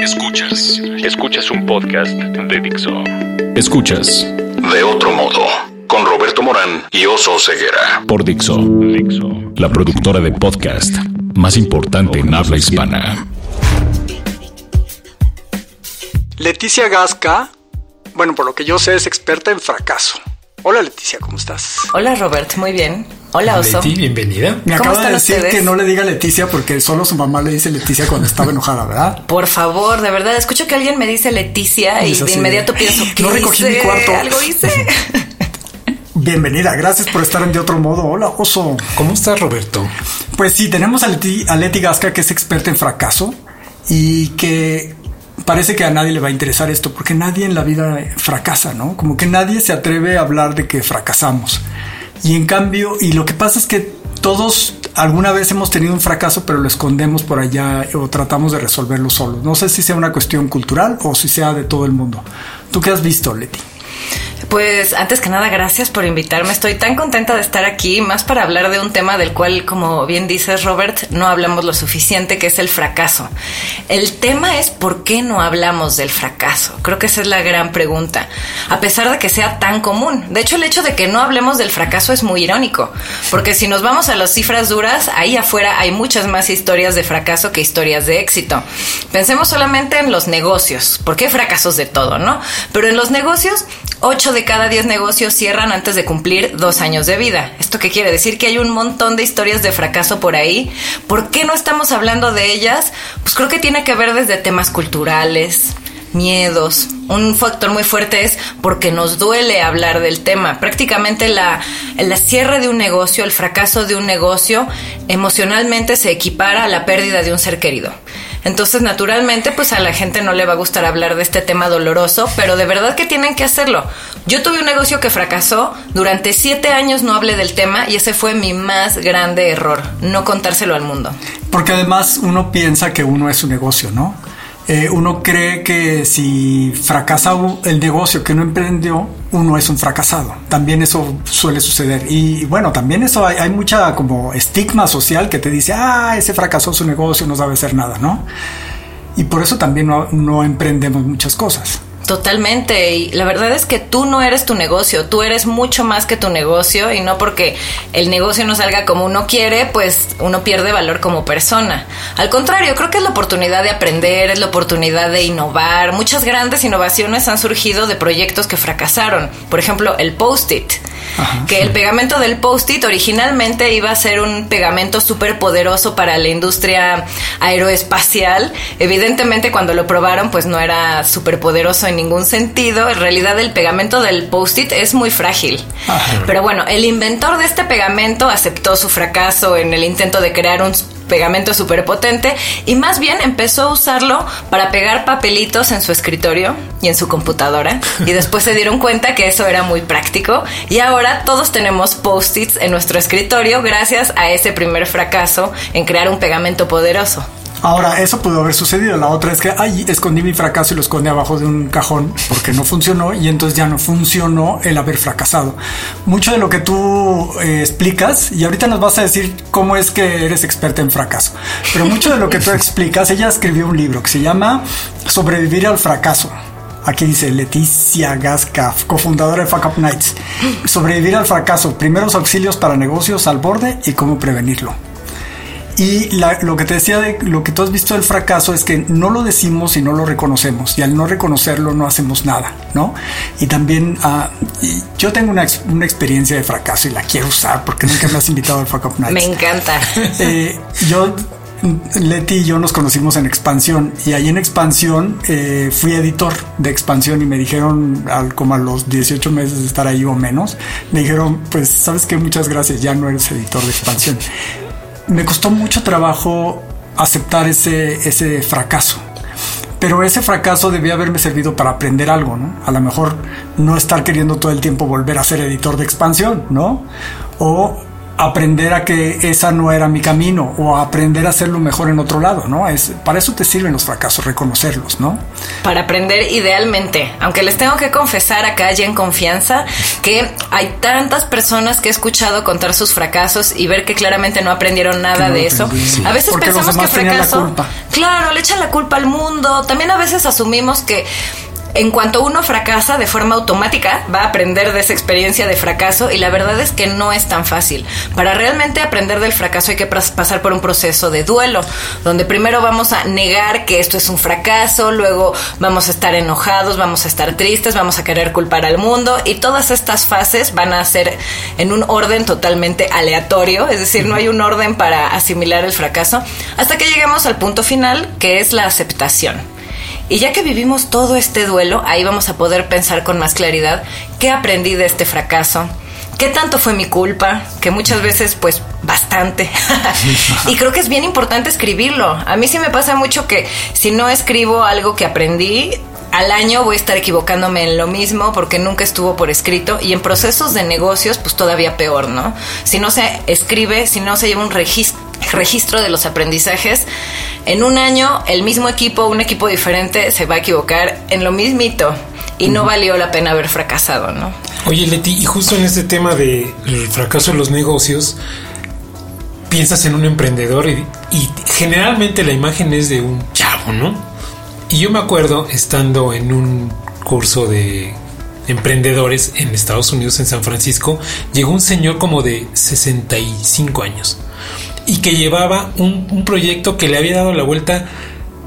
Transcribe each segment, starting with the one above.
Escuchas. Escuchas un podcast de Dixo. Escuchas. De otro modo. Con Roberto Morán y Oso Ceguera. Por Dixo. Dixo. La productora de podcast más importante en habla hispana. Leticia Gasca, bueno, por lo que yo sé, es experta en fracaso. Hola Leticia, ¿cómo estás? Hola Robert, muy bien. Hola Oso. Leti, bienvenida. Me ¿Cómo acaba de decir ustedes? que no le diga Leticia porque solo su mamá le dice Leticia cuando estaba enojada, ¿verdad? Por favor, de verdad, escucho que alguien me dice Leticia y de inmediato de, pienso que "No recogí mi cuarto". Algo hice. Bienvenida, gracias por estar en De Otro Modo. Hola, oso. ¿Cómo estás, Roberto? Pues sí, tenemos a Leti, a Leti Gasca, que es experta en fracaso y que parece que a nadie le va a interesar esto, porque nadie en la vida fracasa, ¿no? Como que nadie se atreve a hablar de que fracasamos. Y en cambio, y lo que pasa es que todos alguna vez hemos tenido un fracaso, pero lo escondemos por allá o tratamos de resolverlo solos. No sé si sea una cuestión cultural o si sea de todo el mundo. ¿Tú qué has visto, Leti? Pues antes que nada, gracias por invitarme. Estoy tan contenta de estar aquí, más para hablar de un tema del cual, como bien dices, Robert, no hablamos lo suficiente, que es el fracaso. El tema es por qué no hablamos del fracaso. Creo que esa es la gran pregunta, a pesar de que sea tan común. De hecho, el hecho de que no hablemos del fracaso es muy irónico, porque si nos vamos a las cifras duras, ahí afuera hay muchas más historias de fracaso que historias de éxito. Pensemos solamente en los negocios, porque hay fracasos de todo, ¿no? Pero en los negocios, 8 de cada 10 negocios cierran antes de cumplir dos años de vida. ¿Esto qué quiere decir? Que hay un montón de historias de fracaso por ahí. ¿Por qué no estamos hablando de ellas? Pues creo que tiene que ver desde temas culturales, miedos. Un factor muy fuerte es porque nos duele hablar del tema. Prácticamente la, el cierre de un negocio, el fracaso de un negocio, emocionalmente se equipara a la pérdida de un ser querido. Entonces, naturalmente, pues a la gente no le va a gustar hablar de este tema doloroso, pero de verdad que tienen que hacerlo. Yo tuve un negocio que fracasó, durante siete años no hablé del tema y ese fue mi más grande error, no contárselo al mundo. Porque además uno piensa que uno es un negocio, ¿no? Eh, uno cree que si fracasa el negocio que uno emprendió, uno es un fracasado. También eso suele suceder. Y bueno, también eso hay, mucha como estigma social que te dice, ah, ese fracasó su negocio, no sabe hacer nada, ¿no? Y por eso también no emprendemos muchas cosas. Totalmente, y la verdad es que tú no eres tu negocio, tú eres mucho más que tu negocio y no porque el negocio no salga como uno quiere, pues uno pierde valor como persona. Al contrario, creo que es la oportunidad de aprender, es la oportunidad de innovar. Muchas grandes innovaciones han surgido de proyectos que fracasaron. Por ejemplo, el post-it, que el pegamento del post-it originalmente iba a ser un pegamento súper poderoso para la industria aeroespacial. Evidentemente cuando lo probaron pues no era súper poderoso en ningún sentido. En realidad el pegamento del post-it es muy frágil. Pero bueno, el inventor de este pegamento aceptó su fracaso en el intento de crear un pegamento súper potente y más bien empezó a usarlo para pegar papelitos en su escritorio y en su computadora y después se dieron cuenta que eso era muy práctico y ahora todos tenemos post-its en nuestro escritorio gracias a ese primer fracaso en crear un pegamento poderoso. Ahora, eso pudo haber sucedido. La otra es que, ay, escondí mi fracaso y lo escondí abajo de un cajón porque no funcionó y entonces ya no funcionó el haber fracasado. Mucho de lo que tú eh, explicas, y ahorita nos vas a decir cómo es que eres experta en fracaso, pero mucho de lo que tú explicas, ella escribió un libro que se llama Sobrevivir al fracaso. Aquí dice Leticia Gasca, cofundadora de Fuck Up Nights. Sobrevivir al fracaso, primeros auxilios para negocios al borde y cómo prevenirlo. Y la- lo que te decía de lo que tú has visto del fracaso es que no lo decimos y no lo reconocemos. Y al no reconocerlo no hacemos nada, ¿no? Y también y yo tengo una, una experiencia de fracaso y la quiero usar porque nunca me has invitado al Fuck Up Nights. Me encanta. Eh, yo, Leti y yo nos conocimos en Expansión y ahí en Expansión eh, fui editor de Expansión y me dijeron, al, como a los 18 meses de estar ahí o menos, me dijeron, pues sabes que muchas gracias, ya no eres editor de Expansión. Me costó mucho trabajo aceptar ese, ese fracaso. Pero ese fracaso debía haberme servido para aprender algo, ¿no? A lo mejor no estar queriendo todo el tiempo volver a ser editor de expansión, ¿no? O aprender a que esa no era mi camino o aprender a hacerlo mejor en otro lado, ¿no? Es, para eso te sirven los fracasos, reconocerlos, ¿no? Para aprender idealmente, aunque les tengo que confesar acá ya en confianza que hay tantas personas que he escuchado contar sus fracasos y ver que claramente no aprendieron nada de eso. A veces pensamos que fracaso... Claro, le echan la culpa al mundo. También a veces asumimos que en cuanto uno fracasa de forma automática, va a aprender de esa experiencia de fracaso y la verdad es que no es tan fácil. Para realmente aprender del fracaso hay que pasar por un proceso de duelo, donde primero vamos a negar que esto es un fracaso, luego vamos a estar enojados, vamos a estar tristes, vamos a querer culpar al mundo y todas estas fases van a ser en un orden totalmente aleatorio, es decir, no hay un orden para asimilar el fracaso, hasta que lleguemos al punto final, que es la aceptación. Y ya que vivimos todo este duelo, ahí vamos a poder pensar con más claridad qué aprendí de este fracaso, qué tanto fue mi culpa, que muchas veces pues bastante. y creo que es bien importante escribirlo. A mí sí me pasa mucho que si no escribo algo que aprendí, al año voy a estar equivocándome en lo mismo porque nunca estuvo por escrito y en procesos de negocios pues todavía peor, ¿no? Si no se escribe, si no se lleva un registro registro de los aprendizajes. En un año, el mismo equipo, un equipo diferente, se va a equivocar en lo mismito y no valió la pena haber fracasado, ¿no? Oye, Leti, y justo en este tema del fracaso en los negocios, piensas en un emprendedor y, y, generalmente la imagen es de un chavo, ¿no? Y yo me acuerdo estando en un curso de emprendedores en Estados Unidos, en San Francisco, llegó un señor como de 65 años y que llevaba un, proyecto que le había dado la vuelta,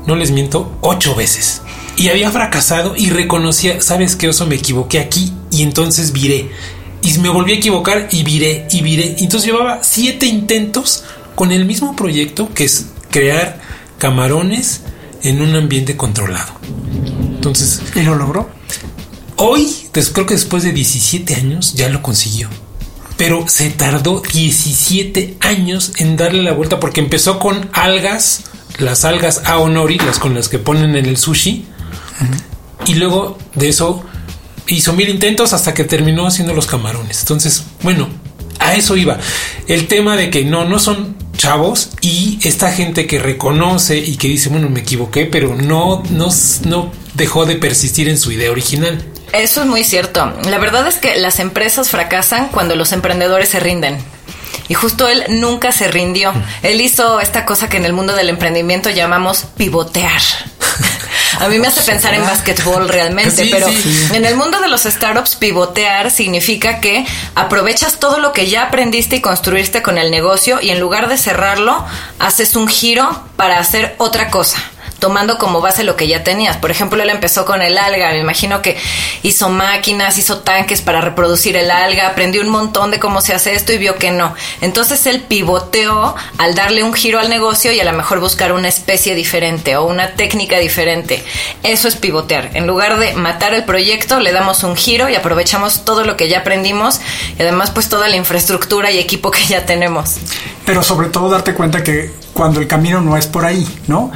no les miento, ocho veces. Y había fracasado y reconocía, sabes que oso, me equivoqué aquí y entonces viré. Y me volví a equivocar y viré y viré. Entonces llevaba siete intentos con el mismo proyecto que es crear camarones en un ambiente controlado. Entonces... ¿Y lo logró? Hoy, creo que después de 17 años, ya lo consiguió pero se tardó 17 años en darle la vuelta porque empezó con algas, las algas aonori, las con las que ponen en el sushi, y luego de eso hizo mil intentos hasta que terminó haciendo los camarones. Entonces, bueno, a eso iba. El tema de que no, no son chavos y esta gente que reconoce y que dice, bueno, me equivoqué, pero no, no, no dejó de persistir en su idea original. Eso es muy cierto. La verdad es que las empresas fracasan cuando los emprendedores se rinden. Y justo él nunca se rindió. Él hizo esta cosa que en el mundo del emprendimiento llamamos pivotear. A mí me hace pensar en básquetbol realmente, pero en el mundo de los startups pivotear significa que aprovechas todo lo que ya aprendiste y construiste con el negocio y en lugar de cerrarlo, haces un giro para hacer otra cosa tomando como base lo que ya tenías. Por ejemplo, él empezó con el alga, me imagino que hizo máquinas, hizo tanques para reproducir el alga, aprendió un montón de cómo se hace esto y vio que no. Entonces él pivoteó al darle un giro al negocio y a lo mejor buscar una especie diferente o una técnica diferente. Eso es pivotear. En lugar de matar el proyecto, le damos un giro y aprovechamos todo lo que ya aprendimos y además pues toda la infraestructura y equipo que ya tenemos. Pero sobre todo darte cuenta que cuando el camino no es por ahí, ¿no?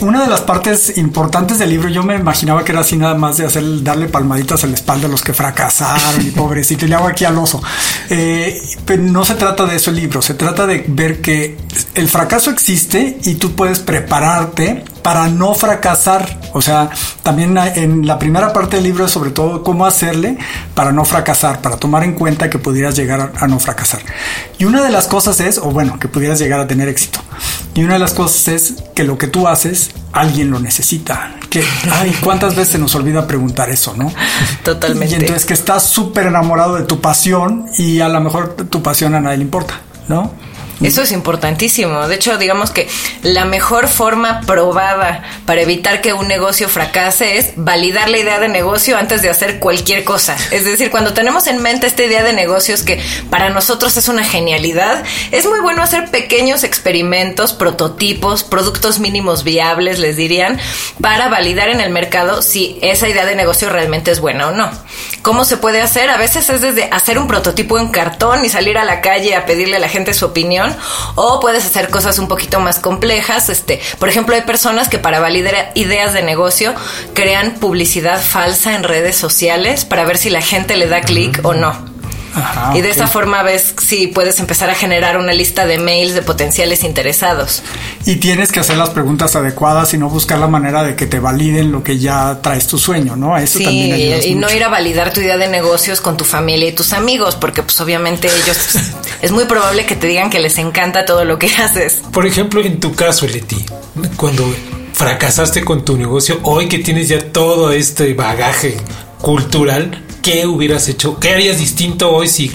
Una de las partes importantes del libro, yo me imaginaba que era así nada más de hacer, darle palmaditas a la espalda a los que fracasaron y pobrecito, y le hago aquí al oso. Eh, pero no se trata de eso el libro, se trata de ver que el fracaso existe y tú puedes prepararte para no fracasar. O sea, también en la primera parte del libro es sobre todo cómo hacerle para no fracasar, para tomar en cuenta que pudieras llegar a, no fracasar. Y una de las cosas es, o bueno, que pudieras llegar a tener éxito. Y una de las cosas es que lo que tú haces, alguien lo necesita. Que, ay, ¿cuántas veces se nos olvida preguntar eso, no? Totalmente. Y entonces que estás súper enamorado de tu pasión y a lo mejor tu pasión a nadie le importa, ¿no? Eso es importantísimo. De hecho, digamos que la mejor forma probada para evitar que un negocio fracase es validar la idea de negocio antes de hacer cualquier cosa. Es decir, cuando tenemos en mente esta idea de negocios que para nosotros es una genialidad, es muy bueno hacer pequeños experimentos, prototipos, productos mínimos viables, les dirían, para validar en el mercado si esa idea de negocio realmente es buena o no. ¿Cómo se puede hacer? A veces es desde hacer un prototipo en cartón y salir a la calle a pedirle a la gente su opinión o puedes hacer cosas un poquito más complejas. Este, por ejemplo, hay personas que para validar ideas de negocio crean publicidad falsa en redes sociales para ver si la gente le da clic o no. y de esa forma ves si puedes empezar a generar una lista de mails de potenciales interesados. Y tienes que hacer las preguntas adecuadas y no buscar la manera de que te validen lo que ya traes tu sueño, ¿no? Eso también ayuda. Y no ir a validar tu idea de negocios con tu familia y tus amigos, porque pues obviamente ellos es muy probable que te digan que les encanta todo lo que haces. Por ejemplo, en tu caso, Leti, cuando fracasaste con tu negocio, hoy que tienes ya todo este bagaje cultural, ¿qué hubieras hecho? ¿Qué harías distinto hoy si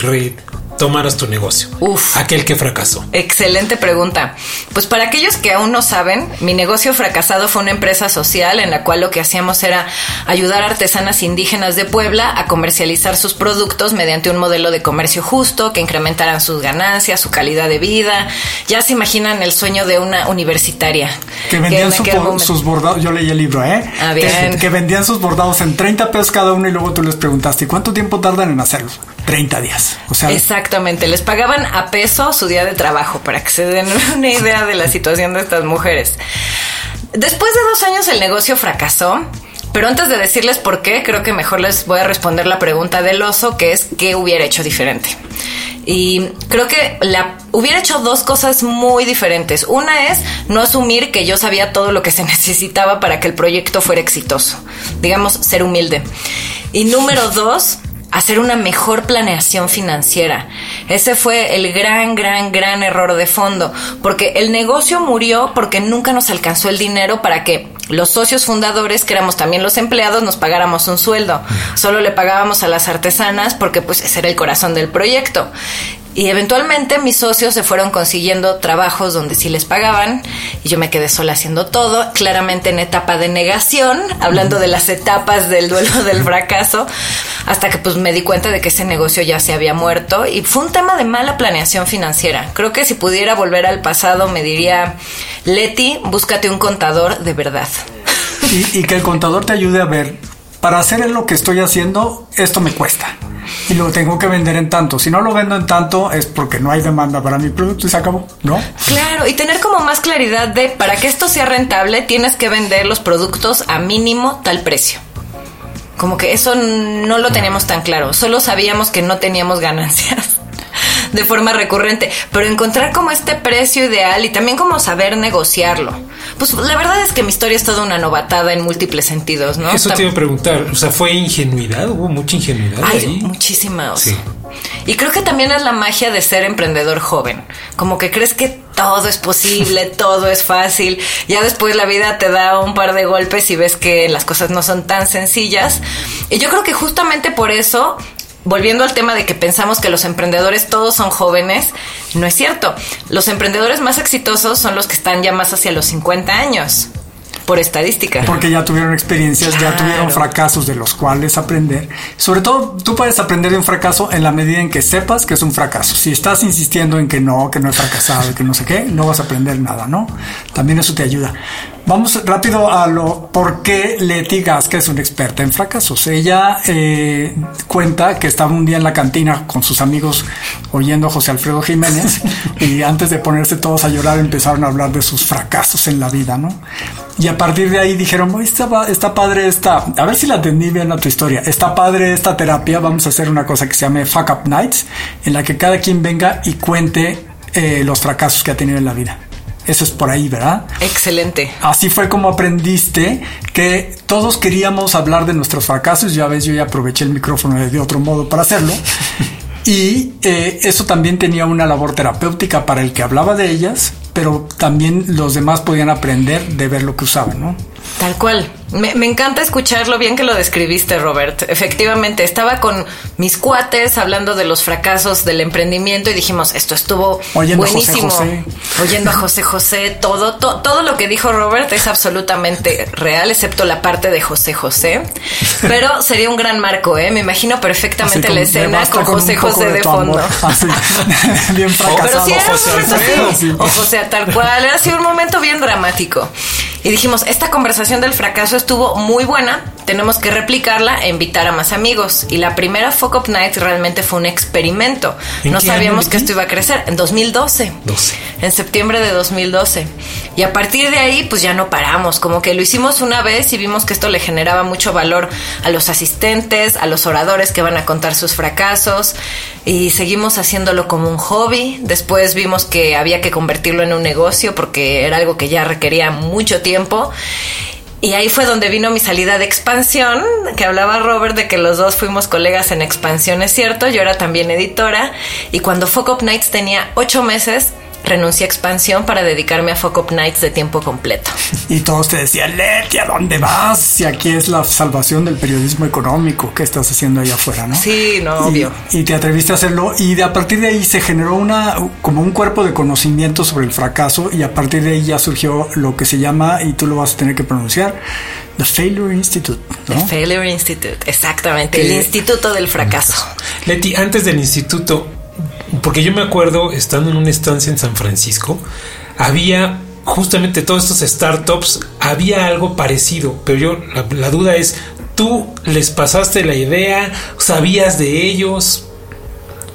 tomaras tu negocio? Uf. Aquel que fracasó. Excelente pregunta. Pues para aquellos que aún no saben, mi negocio fracasado fue una empresa social en la cual lo que hacíamos era ayudar a artesanas indígenas de Puebla a comercializar sus productos mediante un modelo de comercio justo que incrementaran sus ganancias, su calidad de vida. Ya se imaginan el sueño de una universitaria. Que vendían sus bordados, yo leí el libro, ¿eh? Ah, bien. Que, vendían sus bordados en 30 pesos cada uno y luego tú les preguntaste, ¿cuánto tiempo tardan en hacerlo? 30 días. Exactamente, les pagaban a peso su día de trabajo para que se den una idea de la situación de estas mujeres. Después de dos años el negocio fracasó. Pero antes de decirles por qué, creo que mejor les voy a responder la pregunta del oso, que es qué hubiera hecho diferente. Y creo que la, hubiera hecho dos cosas muy diferentes. Una es no asumir que yo sabía todo lo que se necesitaba para que el proyecto fuera exitoso. Digamos, ser humilde. Y número dos, hacer una mejor planeación financiera. Ese fue el gran, gran, gran error de fondo, porque el negocio murió porque nunca nos alcanzó el dinero para que los socios fundadores, que éramos también los empleados, nos pagáramos un sueldo. Solo le pagábamos a las artesanas porque pues ese era el corazón del proyecto. Y eventualmente mis socios se fueron consiguiendo trabajos donde sí les pagaban y yo me quedé sola haciendo todo, claramente en etapa de negación, hablando de las etapas del duelo del fracaso, hasta que pues me di cuenta de que ese negocio ya se había muerto y fue un tema de mala planeación financiera. Creo que si pudiera volver al pasado me diría, Leti, búscate un contador de verdad. Y, y que el contador te ayude a ver, para hacer lo que estoy haciendo, esto me cuesta y lo tengo que vender en tanto. Si no lo vendo en tanto es porque no hay demanda para mi producto y se acabó, ¿no? Claro, y tener como más claridad de para que esto sea rentable tienes que vender los productos a mínimo tal precio. Como que eso no lo teníamos tan claro, solo sabíamos que no teníamos ganancias de forma recurrente, pero encontrar como este precio ideal y también como saber negociarlo. Pues la verdad es que mi historia es toda una novatada en múltiples sentidos, ¿no? Eso te iba a preguntar, o sea, ¿fue ingenuidad? ¿Hubo mucha ingenuidad ahí? Muchísima. Sí. Y creo que también es la magia de ser emprendedor joven. Como que crees que todo es posible, todo es fácil. Ya después la vida te da un par de golpes y ves que las cosas no son tan sencillas. Y yo creo que justamente por eso volviendo al tema de que pensamos que los emprendedores todos son jóvenes, no es cierto. Los emprendedores más exitosos son los que están ya más hacia los 50 años por estadística. Porque ya tuvieron experiencias, ya tuvieron fracasos de los cuales aprender. Sobre todo, tú puedes aprender de un fracaso en la medida en que sepas que es un fracaso. Si estás insistiendo en que no, que no he fracasado, que no sé qué, no vas a aprender nada, ¿no? También eso te ayuda. Vamos rápido a lo por qué Leti Gasca es una experta en fracasos. Ella eh, cuenta que estaba un día en la cantina con sus amigos oyendo a José Alfredo Jiménez y antes de ponerse todos a llorar empezaron a hablar de sus fracasos en la vida, ¿no? Y a partir de ahí dijeron, está, está padre esta, a ver si la entendí bien a tu historia, está padre esta terapia, vamos a hacer una cosa que se llame Fuck Up Nights, en la que cada quien venga y cuente eh, los fracasos que ha tenido en la vida. Eso es por ahí, ¿verdad? Excelente. Así fue como aprendiste que todos queríamos hablar de nuestros fracasos. Ya ves, yo ya aproveché el micrófono de otro modo para hacerlo. Y eh, eso también tenía una labor terapéutica para el que hablaba de ellas, pero también los demás podían aprender de ver lo que usaban, ¿no? Tal cual. Me, encanta escuchar lo bien que lo describiste, Robert. Efectivamente, estaba con mis cuates hablando de los fracasos del emprendimiento y dijimos, esto estuvo buenísimo. Oyendo a José José, todo, todo lo que dijo Robert es absolutamente real, excepto la parte de José José. Pero sería un gran marco, ¿eh? Me imagino perfectamente la escena con, José José de, fondo. bien fracasado. Pero sí era un momento así. O José, tal cual. Ha sido un momento bien dramático. Y dijimos, esta conversación del fracaso estuvo muy buena, tenemos que replicarla e invitar a más amigos. Y la primera Fuck Up Night realmente fue un experimento. No sabíamos que esto iba a crecer. En 2012. 12. En septiembre de 2012. Y a partir de ahí, pues ya no paramos. Como que lo hicimos una vez y vimos que esto le generaba mucho valor a los asistentes, a los oradores que van a contar sus fracasos. Y seguimos haciéndolo como un hobby. Después vimos que había que convertirlo en un negocio porque era algo que ya requería mucho tiempo. Y ahí fue donde vino mi salida de expansión, que hablaba Robert de que los dos fuimos colegas en expansión, es cierto, yo era también editora, y cuando Fuck Up Nights tenía ocho meses, renuncié a expansión para dedicarme a Fuck Up Nights de tiempo completo. Y todos te decían, Leti, ¿a dónde vas? Si aquí es la salvación del periodismo económico, ¿qué estás haciendo allá afuera, no? Sí, no, obvio. Y te atreviste a hacerlo y de a partir de ahí se generó una, como un cuerpo de conocimiento sobre el fracaso y a partir de ahí ya surgió lo que se llama, y tú lo vas a tener que pronunciar, The Failure Institute. ¿no? The Failure Institute, exactamente, el Instituto del Fracaso. Leti, antes del instituto, porque yo me acuerdo, estando en una estancia en San Francisco, había justamente todos estos startups, había algo parecido, pero yo, la, duda es, ¿tú les pasaste la idea? ¿Sabías de ellos?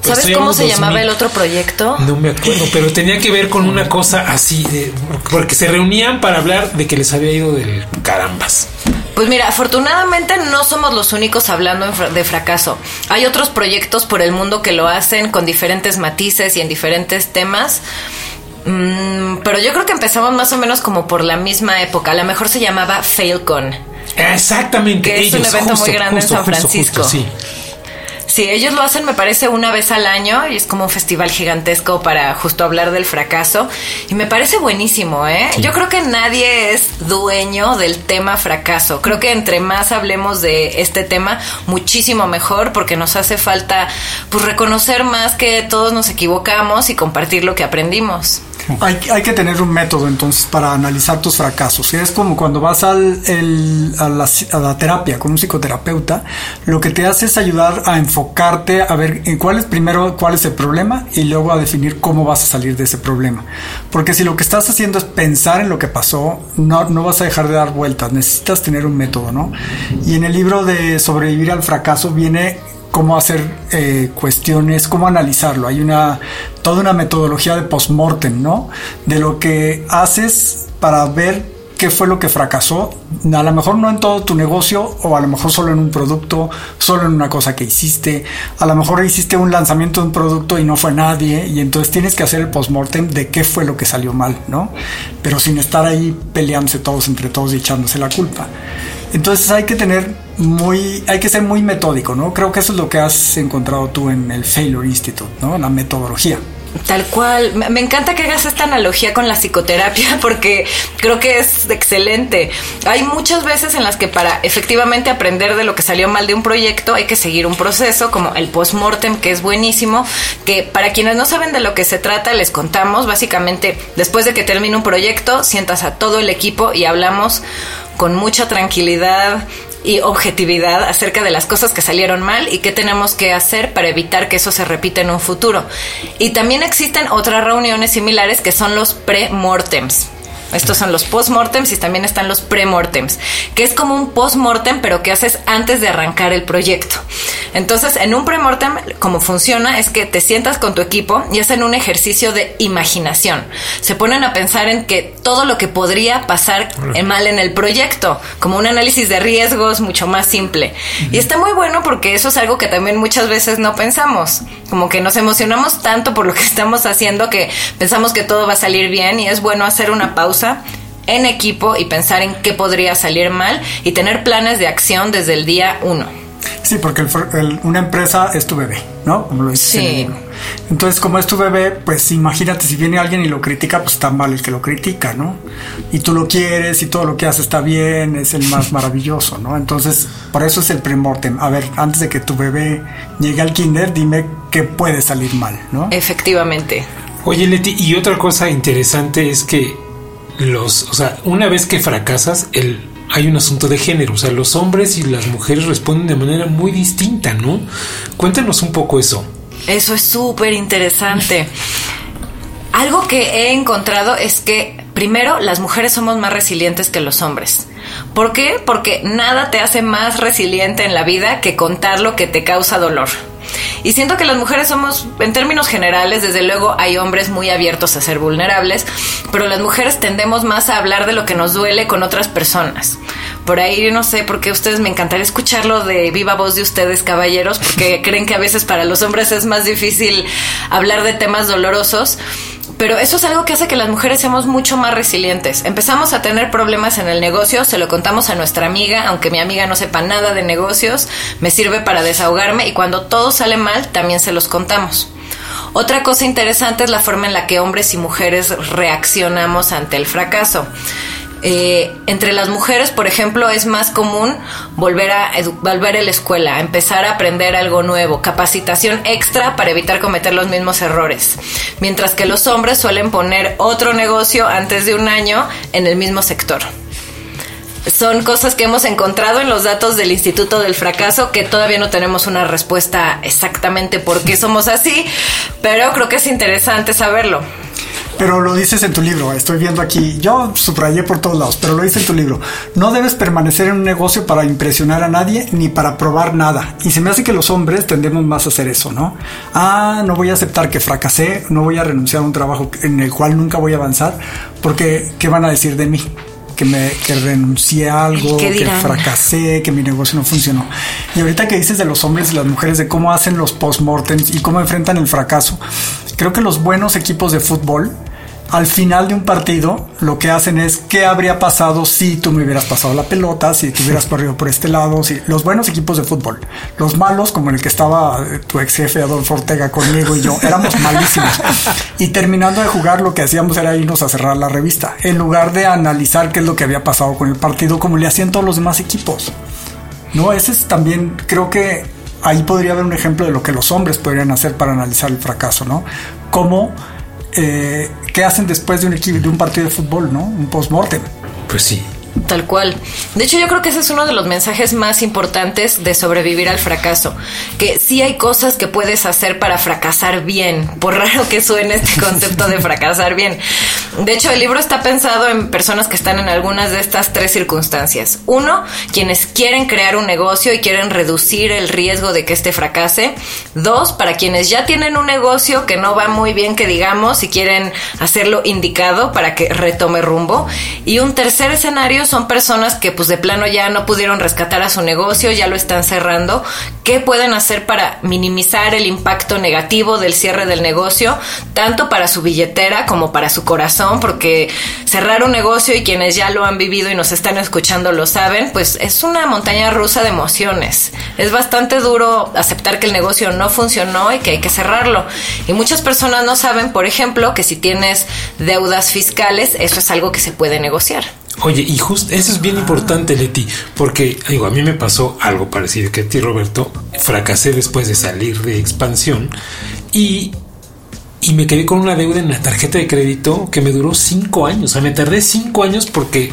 ¿Sabes cómo se llamaba el otro proyecto? No me acuerdo, pero tenía que ver con una cosa así, de, porque se reunían para hablar de que les había ido del carambas. Pues mira, afortunadamente no somos los únicos hablando de fracaso. Hay otros proyectos por el mundo que lo hacen con diferentes matices y en diferentes temas. Mm, pero yo creo que empezamos más o menos como por la misma época. A lo mejor se llamaba Failcon. Exactamente. Que es un evento muy grande en San Francisco. sí. Sí, ellos lo hacen, me parece, una vez al año y es como un festival gigantesco para justo hablar del fracaso. Y me parece buenísimo, ¿eh? Yo creo que nadie es dueño del tema fracaso. Creo que entre más hablemos de este tema, muchísimo mejor porque nos hace falta pues reconocer más que todos nos equivocamos y compartir lo que aprendimos. Hay, que tener un método entonces para analizar tus fracasos. Es como cuando vas al, a, la, terapia con un psicoterapeuta, lo que te hace es ayudar a enfocarte a ver cuál es primero cuál es el problema y luego a definir cómo vas a salir de ese problema. Porque si lo que estás haciendo es pensar en lo que pasó, no, no vas a dejar de dar vueltas, necesitas tener un método, ¿no? Y en el libro de sobrevivir al fracaso viene cómo hacer eh, cuestiones, cómo analizarlo. Hay una toda una metodología de postmortem, ¿no? De lo que haces para ver qué fue lo que fracasó. A lo mejor no en todo tu negocio o a lo mejor solo en un producto, solo en una cosa que hiciste. A lo mejor hiciste un lanzamiento de un producto y no fue nadie y entonces tienes que hacer el postmortem de qué fue lo que salió mal, ¿no? Pero sin estar ahí peleándose todos entre todos y echándose la culpa. Entonces hay que tener muy, hay que ser muy metódico, ¿no? Creo que eso es lo que has encontrado tú en el Failure Institute, ¿no? La metodología. Tal cual. Me encanta que hagas esta analogía con la psicoterapia porque creo que es excelente. Hay muchas veces en las que para efectivamente aprender de lo que salió mal de un proyecto hay que seguir un proceso como el post-mortem que es buenísimo, que para quienes no saben de lo que se trata les contamos. Básicamente, después de que termine un proyecto, sientas a todo el equipo y hablamos con mucha tranquilidad y objetividad acerca de las cosas que salieron mal y qué tenemos que hacer para evitar que eso se repita en un futuro. Y también existen otras reuniones similares que son los pre-mortems. Estos son los post-mortems y también están los pre-mortems, que es como un post-mortem, pero que haces antes de arrancar el proyecto. Entonces, en un pre-mortem, como funciona es que te sientas con tu equipo y hacen un ejercicio de imaginación. Se ponen a pensar en que todo lo que podría pasar mal en el proyecto, como un análisis de riesgos mucho más simple. Y está muy bueno porque eso es algo que también muchas veces no pensamos. Como que nos emocionamos tanto por lo que estamos haciendo que pensamos que todo va a salir bien y es bueno hacer una pausa en equipo y pensar en qué podría salir mal y tener planes de acción desde el día uno. Sí, porque una empresa es tu bebé, ¿no? Como lo sí. Entonces, como es tu bebé, pues imagínate si viene alguien y lo critica, pues está mal el que lo critica, ¿no? Y tú lo quieres y todo lo que hace está bien, es el más maravilloso, ¿no? Entonces, por eso es el premortem. A ver, antes de que tu bebé llegue al kinder, dime qué puede salir mal, ¿no? Efectivamente. Oye, Leti, y otra cosa interesante es que los, o sea, una vez que fracasas, el, hay un asunto de género, o sea, los hombres y las mujeres responden de manera muy distinta, ¿no? Cuéntanos un poco eso. Eso es súper interesante. Algo que he encontrado es que Primero, las mujeres somos más resilientes que los hombres. ¿Por qué? Porque nada te hace más resiliente en la vida que contar lo que te causa dolor. Y siento que las mujeres somos, en términos generales, desde luego hay hombres muy abiertos a ser vulnerables, pero las mujeres tendemos más a hablar de lo que nos duele con otras personas. Por ahí no sé por qué ustedes me encantaría escucharlo de viva voz de ustedes, caballeros, porque creen que a veces para los hombres es más difícil hablar de temas dolorosos. Pero eso es algo que hace que las mujeres seamos mucho más resilientes. Empezamos a tener problemas en el negocio, se lo contamos a nuestra amiga, aunque mi amiga no sepa nada de negocios, me sirve para desahogarme y cuando todo sale mal también se los contamos. Otra cosa interesante es la forma en la que hombres y mujeres reaccionamos ante el fracaso. Eh, entre las mujeres, por ejemplo, es más común volver a, volver a la escuela, empezar a aprender algo nuevo, capacitación extra para evitar cometer los mismos errores. Mientras que los hombres suelen poner otro negocio antes de un año en el mismo sector. Son cosas que hemos encontrado en los datos del Instituto del Fracaso que todavía no tenemos una respuesta exactamente por qué somos así, pero creo que es interesante saberlo. Pero lo dices en tu libro, estoy viendo aquí, yo subrayé por todos lados, pero lo dices en tu libro. No debes permanecer en un negocio para impresionar a nadie ni para probar nada. Y se me hace que los hombres tendemos más a hacer eso, ¿no? Ah, no voy a aceptar que fracasé, no voy a renunciar a un trabajo en el cual nunca voy a avanzar, porque ¿qué van a decir de mí? Que me que renuncié a algo, que fracasé, que mi negocio no funcionó. Y ahorita que dices de los hombres y las mujeres, de cómo hacen los postmortems y cómo enfrentan el fracaso, creo que los buenos equipos de fútbol al final de un partido lo que hacen es qué habría pasado si tú me hubieras pasado la pelota, si tú hubieras corrido por este lado, si los buenos equipos de fútbol, los malos como el que estaba eh, tu ex jefe Adolfo Ortega conmigo y yo, éramos malísimos. Y terminando de jugar lo que hacíamos era irnos a cerrar la revista, en lugar de analizar qué es lo que había pasado con el partido como le hacían todos los demás equipos. No, ese es también creo que ahí podría haber un ejemplo de lo que los hombres podrían hacer para analizar el fracaso, ¿no? Cómo eh, qué hacen después de un, de un partido de fútbol, ¿no? Un post-mortem. Pues sí, Tal cual. De hecho, yo creo que ese es uno de los mensajes más importantes de sobrevivir al fracaso. Que sí hay cosas que puedes hacer para fracasar bien. Por raro que suene este concepto de fracasar bien. De hecho, el libro está pensado en personas que están en algunas de estas tres circunstancias. Uno, quienes quieren crear un negocio y quieren reducir el riesgo de que este fracase. Dos, para quienes ya tienen un negocio que no va muy bien, que digamos, y quieren hacerlo indicado para que retome rumbo. Y un tercer escenario son personas que pues de plano ya no pudieron rescatar a su negocio, ya lo están cerrando. ¿Qué pueden hacer para minimizar el impacto negativo del cierre del negocio, tanto para su billetera como para su corazón? Porque cerrar un negocio y quienes ya lo han vivido y nos están escuchando lo saben, pues es una montaña rusa de emociones. Es bastante duro aceptar que el negocio no funcionó y que hay que cerrarlo. Y muchas personas no saben, por ejemplo, que si tienes deudas fiscales, eso es algo que se puede negociar. Oye, y justo eso es bien importante, Leti, porque digo, a mí me pasó algo parecido que a ti, Roberto. Fracasé después de salir de expansión y, y me quedé con una deuda en la tarjeta de crédito que me duró cinco años. O sea, me tardé cinco años porque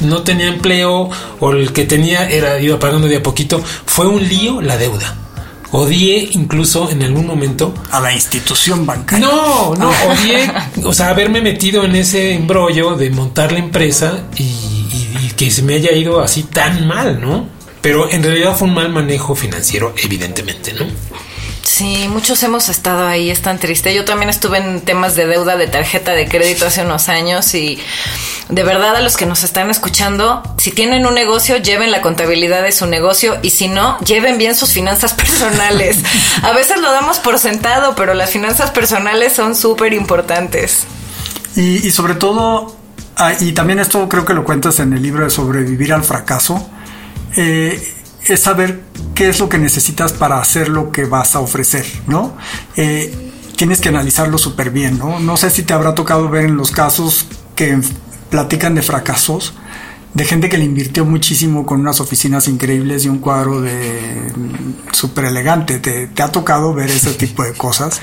no tenía empleo o el que tenía era iba pagando de a poquito. Fue un lío la deuda. Odié incluso en algún momento a la institución bancaria. No, no, odié, o sea, haberme metido en ese embrollo de montar la empresa y, que se me haya ido así tan mal, ¿no? Pero en realidad fue un mal manejo financiero, evidentemente, ¿no? Sí, muchos hemos estado ahí, es tan triste. Yo también estuve en temas de deuda de tarjeta de crédito hace unos años y de verdad a los que nos están escuchando, si tienen un negocio, lleven la contabilidad de su negocio y si no, lleven bien sus finanzas personales. A veces lo damos por sentado, pero las finanzas personales son súper importantes. Y, sobre todo, ah, y también esto creo que lo cuentas en el libro de sobrevivir al fracaso, eh, es saber qué es lo que necesitas para hacer lo que vas a ofrecer, ¿no? Eh, tienes que analizarlo súper bien, ¿no? No sé si te habrá tocado ver en los casos que platican de fracasos, de gente que le invirtió muchísimo con unas oficinas increíbles y un cuadro de súper elegante. ¿Te, ha tocado ver ese tipo de cosas?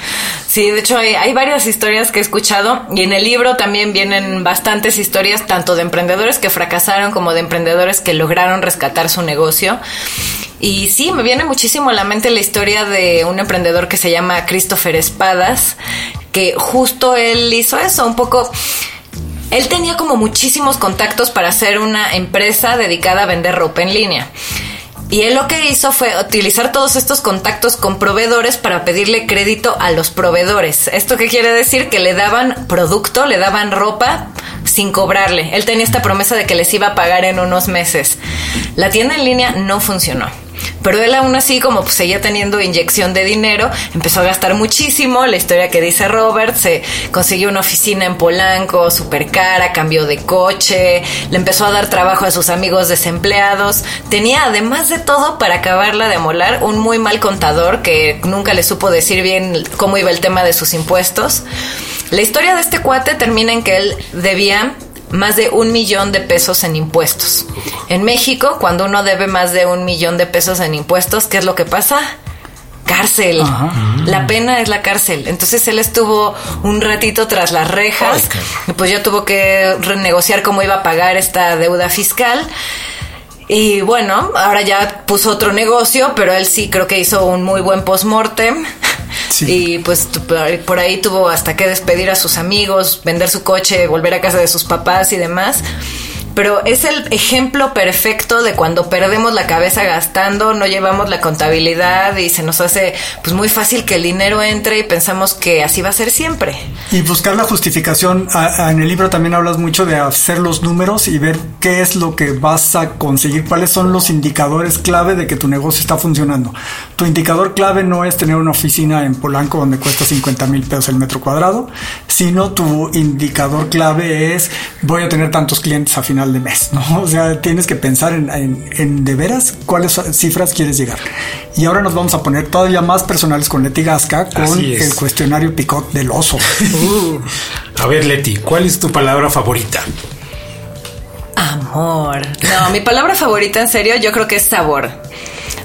Sí, de hecho hay, hay, varias historias que he escuchado y en el libro también vienen bastantes historias tanto de emprendedores que fracasaron como de emprendedores que lograron rescatar su negocio. Y sí, me viene muchísimo a la mente la historia de un emprendedor que se llama Christopher Espadas, que justo él hizo eso, un poco Él tenía como muchísimos contactos para hacer una empresa dedicada a vender ropa en línea. Y él lo que hizo fue utilizar todos estos contactos con proveedores para pedirle crédito a los proveedores. ¿Esto qué quiere decir? Que le daban producto, le daban ropa sin cobrarle. Él tenía esta promesa de que les iba a pagar en unos meses. La tienda en línea no funcionó. Pero él aún así, como pues, seguía teniendo inyección de dinero, empezó a gastar muchísimo. La historia que dice Robert, se consiguió una oficina en Polanco, súper cara, cambió de coche, le empezó a dar trabajo a sus amigos desempleados. Tenía, además de todo, para acabarla de molar, un muy mal contador que nunca le supo decir bien cómo iba el tema de sus impuestos. La historia de este cuate termina en que él debía más de un millón de pesos en impuestos. En México, cuando uno debe más de un millón de pesos en impuestos, ¿qué es lo que pasa? Cárcel. La pena es la cárcel. Entonces él estuvo un ratito tras las rejas. y pues ya tuvo que renegociar cómo iba a pagar esta deuda fiscal. Y bueno, ahora ya puso otro negocio, pero él sí creo que hizo un muy buen post-mortem. Y pues por ahí tuvo hasta que despedir a sus amigos, vender su coche, volver a casa de sus papás y demás pero es el ejemplo perfecto de cuando perdemos la cabeza gastando, no llevamos la contabilidad y se nos hace pues muy fácil que el dinero entre y pensamos que así va a ser siempre. Y buscar la justificación, en el libro también hablas mucho de hacer los números y ver qué es lo que vas a conseguir, cuáles son los indicadores clave de que tu negocio está funcionando. Tu indicador clave no es tener una oficina en Polanco donde cuesta 50 mil pesos el metro cuadrado, sino tu indicador clave es voy a tener tantos clientes a final de mes, ¿no? O sea, tienes que pensar en, de veras cuáles cifras quieres llegar. Y ahora nos vamos a poner todavía más personales con Leti Gasca con el cuestionario Picot del oso. Uh. a ver, Leti, ¿cuál es tu palabra favorita? Amor. No, mi palabra favorita en serio yo creo que es sabor.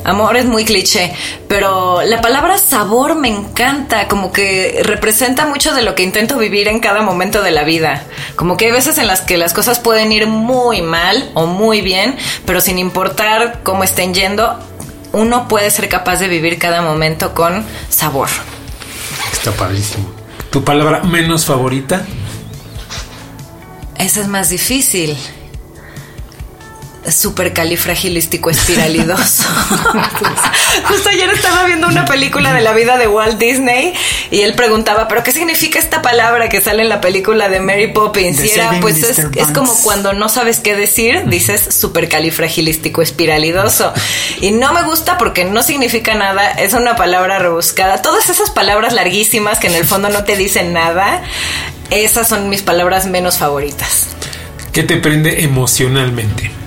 Amor es muy cliché, pero la palabra sabor me encanta, como que representa mucho de lo que intento vivir en cada momento de la vida. Como que hay veces en las que las cosas pueden ir muy mal o muy bien, pero sin importar cómo estén yendo, uno puede ser capaz de vivir cada momento con sabor. Está padrísimo. ¿Tu palabra menos favorita? Esa es más difícil supercalifragilístico espiralidoso. Justo ayer estaba viendo una película de la vida de Walt Disney y él preguntaba, ¿pero qué significa esta palabra que sale en la película de Mary Poppins? y era, pues es, es, como cuando no sabes qué decir, dices supercalifragilístico espiralidoso. Y no me gusta porque no significa nada, es una palabra rebuscada. Todas esas palabras larguísimas que en el fondo no te dicen nada, esas son mis palabras menos favoritas. ¿Qué te prende emocionalmente?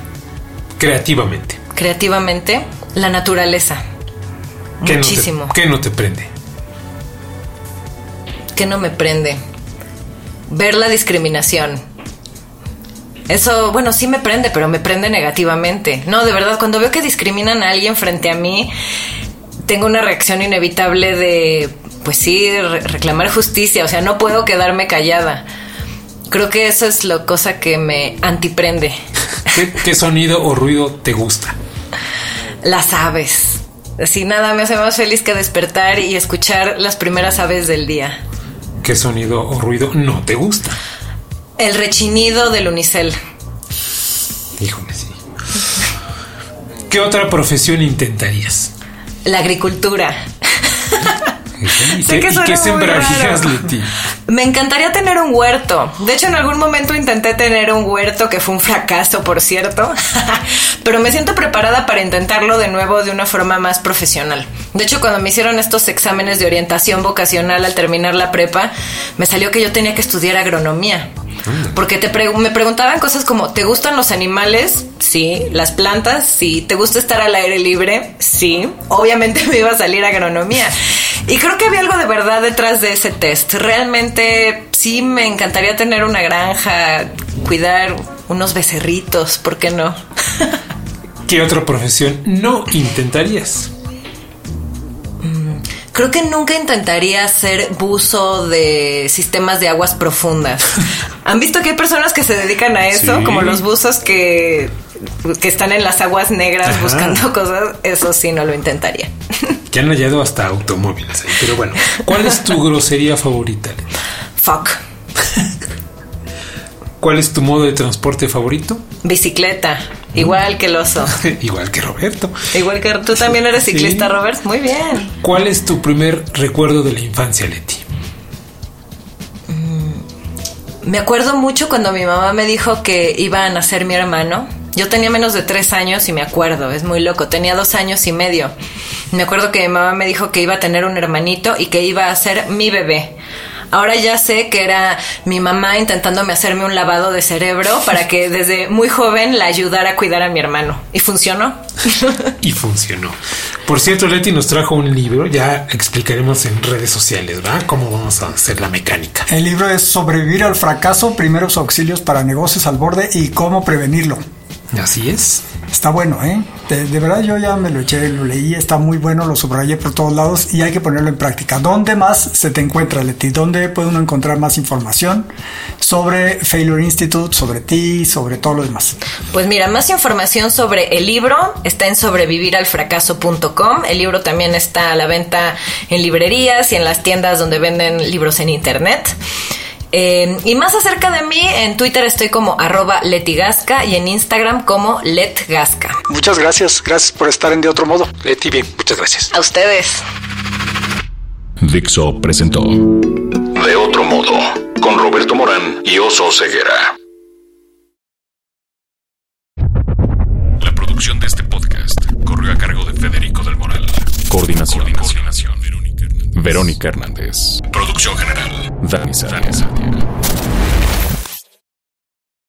Creativamente. Creativamente, la naturaleza. Muchísimo. ¿Qué no te prende? ¿Qué no me prende? Ver la discriminación. Eso, bueno, sí me prende, pero me prende negativamente. No, de verdad, cuando veo que discriminan a alguien frente a mí, tengo una reacción inevitable de, pues sí, reclamar justicia. O sea, no puedo quedarme callada. Creo que eso es la cosa que me antiprende. ¿Qué, sonido o ruido te gusta? Las aves. Así nada me hace más feliz que despertar y escuchar las primeras aves del día. ¿Qué sonido o ruido no te gusta? El rechinido del unicel. Híjole, sí. ¿Qué otra profesión intentarías? La agricultura. ¿Y qué, sembrarías, Leti? Me encantaría tener un huerto. De hecho, en algún momento intenté tener un huerto, que fue un fracaso, por cierto. Pero me siento preparada para intentarlo de nuevo de una forma más profesional. De hecho, cuando me hicieron estos exámenes de orientación vocacional al terminar la prepa, me salió que yo tenía que estudiar agronomía. Porque te me preguntaban cosas como, ¿te gustan los animales? Sí. ¿Las plantas? Sí. ¿Te gusta estar al aire libre? Sí. Obviamente me iba a salir agronomía. Y creo que había algo de verdad detrás de ese test. Realmente sí me encantaría tener una granja, cuidar unos becerritos, ¿por qué no? ¿Qué otra profesión no intentarías? Creo que nunca intentaría ser buzo de sistemas de aguas profundas. ¿Han visto que hay personas que se dedican a eso? Como los buzos que, que están en las aguas negras buscando cosas. Eso sí, no lo intentaría. Que han hallado hasta automóviles ahí. Pero bueno, ¿cuál es tu grosería favorita? Fuck. ¿Cuál es tu modo de transporte favorito? Bicicleta, igual que el oso. igual que Roberto. Igual que tú también eres ciclista, Robert. Muy bien. ¿Cuál es tu primer recuerdo de la infancia, Leti? Mm, me acuerdo mucho cuando mi mamá me dijo que iba a nacer mi hermano. Yo tenía menos de tres años y me acuerdo, es muy loco. Tenía dos años y medio. Me acuerdo que mi mamá me dijo que iba a tener un hermanito y que iba a ser mi bebé. Ahora ya sé que era mi mamá intentándome hacerme un lavado de cerebro para que desde muy joven la ayudara a cuidar a mi hermano. Y funcionó. y funcionó. Por cierto, Leti nos trajo un libro, ya explicaremos en redes sociales, ¿verdad? Cómo vamos a hacer la mecánica. El libro es Sobrevivir al fracaso, primeros auxilios para negocios al borde y cómo prevenirlo. Así es. Está bueno, ¿eh? De, verdad yo ya me lo eché, lo leí, está muy bueno, lo subrayé por todos lados y hay que ponerlo en práctica. ¿Dónde más se te encuentra, Leti? ¿Dónde puede uno encontrar más información sobre Failure Institute, sobre ti, sobre todo lo demás? Pues mira, más información sobre el libro está en sobreviviralfracaso.com. El libro también está a la venta en librerías y en las tiendas donde venden libros en internet. Eh, y más acerca de mí, en Twitter estoy como arroba letigasca y en Instagram como letgasca. Muchas gracias, gracias por estar en De Otro Modo. Leti, bien, muchas gracias. A ustedes. Dixo presentó De Otro Modo con Roberto Morán y Oso Ceguera. La producción de este podcast corrió a cargo de Federico del Moral. Coordinación. Coordinación. Verónica Hernández. Producción general. Dani Sánchez.